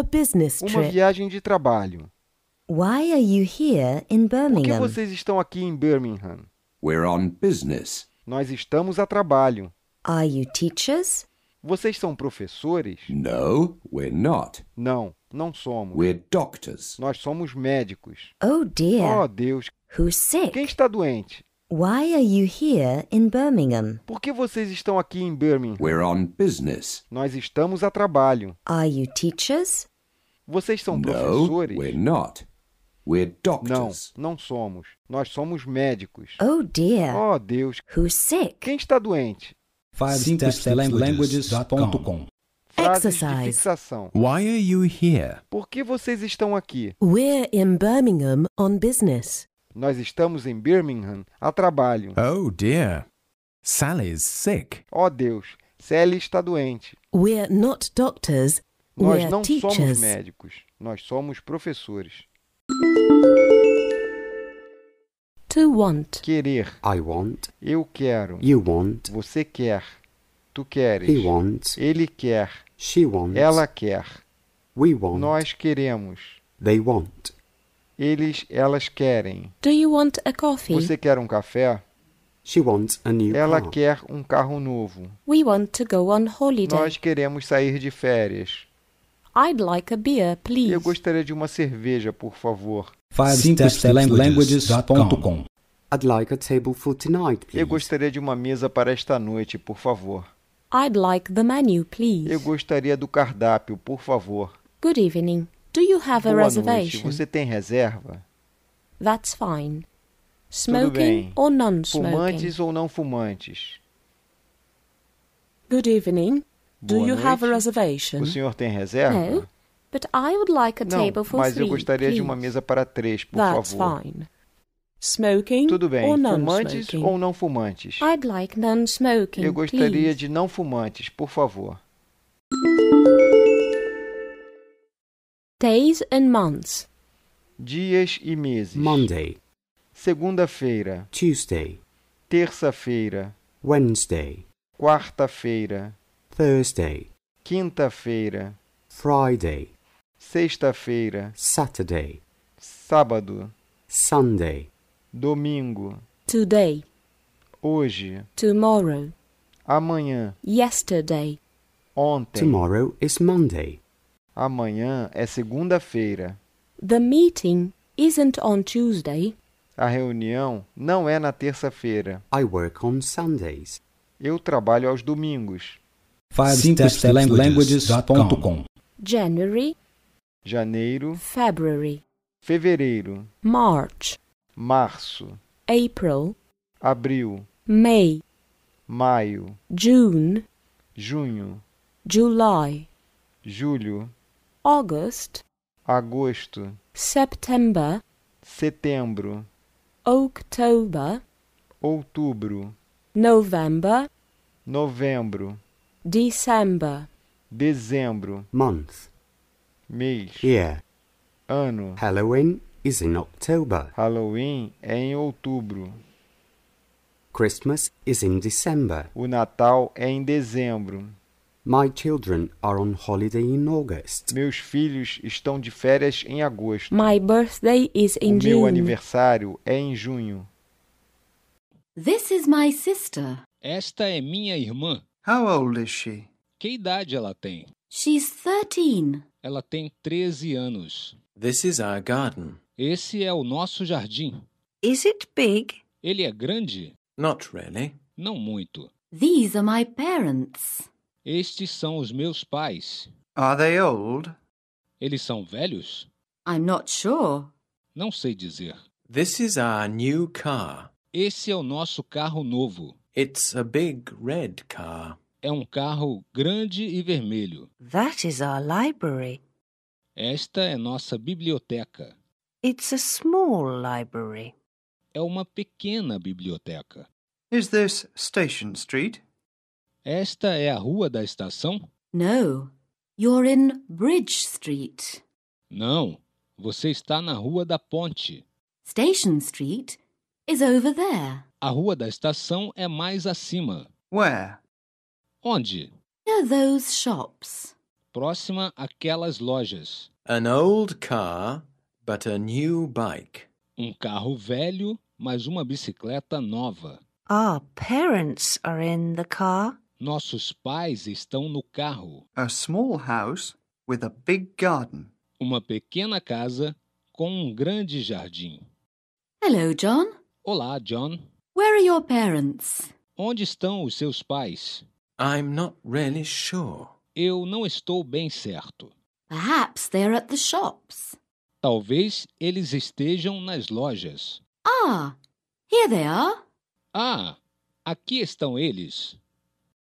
a business Uma trip. viagem de trabalho. Why are you here in Por que Birmingham? vocês estão aqui em Birmingham? We're on business. Nós estamos a trabalho. Are you teachers? Vocês são professores? No, we're not. Não, não somos. We're doctors. Nós somos médicos. Oh Oh, dear. Deus. Who's sick? Quem está doente? Why are you here in Birmingham? Por que vocês estão aqui em Birmingham? We're on business. Nós estamos a trabalho. Are you teachers? Vocês são No, professores? we're not. We're Não, doctors. não somos. Nós somos médicos. Oh dear. Oh, Deus. Who's sick? Quem está doente? 5stepslanguages.com Frases de Exercise. fixação. Why are you here? Por que vocês estão aqui? We're in Birmingham on business. Nós estamos em Birmingham a trabalho. Oh dear. Sally's sick. Oh, Deus. Sally está doente. We're not doctors. Nós We're não somos médicos. Nós somos professores. To want. Querer. I want. Eu quero. You want. Você quer. Tu queres. He wants. Ele quer. She wants. Ela quer. We want. Nós queremos. They want. Eles, elas querem. Do you want a coffee? Você quer um café? She wants a new Ela car. quer um carro novo. We want to go on holiday. Nós queremos sair de férias. I'd like a beer, please. Eu gostaria de uma cerveja, por favor. 5stepslanguages.com I'd like a table for tonight, please. Eu gostaria de uma mesa para esta noite, por favor. I'd like the menu, please. Eu gostaria do cardápio, por favor. Good evening. Do you have a Boa noite. reservation? Você tem reserva? That's fine. Smoking or non-smoking? Fumantes ou não fumantes? Good evening. Do you have a noite. reservation? O senhor tem reserva? No, but I would like a Não, table for mas three, eu gostaria de uma please. mesa para três, por That's favor. fine. Smoking Tudo bem. or Fumantes non-smoking? ou não fumantes? I'd like non-smoking, Eu gostaria please. de não fumantes, por favor. Days and months. Dias e meses. Monday, Segunda-feira, Tuesday, terça-feira, Wednesday, quarta-feira, Thursday, quinta-feira, Friday, sexta-feira, Saturday, sábado, Sunday, domingo, Today, hoje, tomorrow, amanhã, yesterday, ontem. tomorrow is Monday. Amanhã é segunda-feira. The meeting isn't on Tuesday. A reunião não é na terça-feira. I work on Sundays. Eu trabalho aos domingos. 5stepslanguages.com January, Janeiro, February, fevereiro, March, março, April, abril, May, maio, June, junho, July, julho, August, agosto, September, setembro, October, outubro, November, novembro, December, dezembro, Month. mês, Year. ano. Halloween is in October. Halloween é em outubro. Christmas is in December. O Natal é em dezembro. My children are on holiday in August. Meus filhos estão de férias em agosto. my birthday is O in meu June. aniversário é em junho. This is my sister. Esta é minha irmã. How old is she? Que idade ela tem? She's 13. Ela tem 13 anos. This is our garden. Esse é o nosso jardim. Is it big? Ele é grande? Not really. Não muito. These are my parents. Estes são os meus pais. Are they old? Eles são velhos? I'm not sure. Não sei dizer. This is our new car. Esse é o nosso carro novo. It's a big red car. É um carro grande e vermelho. That is our library. Esta é nossa biblioteca. It's a small library. É uma pequena biblioteca. Is this Station Street? Esta é a rua da estação? No, you're in Bridge Street. Não. Você está na rua da ponte. Station Street is over there. A rua da estação é mais acima. Where? Onde? Near those shops. próxima àquelas lojas. An old car, but a new bike. Um carro velho, mas uma bicicleta nova. Our parents are in the car. Nossos pais estão no carro. A small house with a big garden. Uma pequena casa com um grande jardim. Hello, John. Olá, John. Where are your parents? Onde estão os seus pais? I'm not really sure. Eu não estou bem certo. Perhaps they're at the shops. Talvez eles estejam nas lojas. Ah, here they are. Ah, aqui estão eles.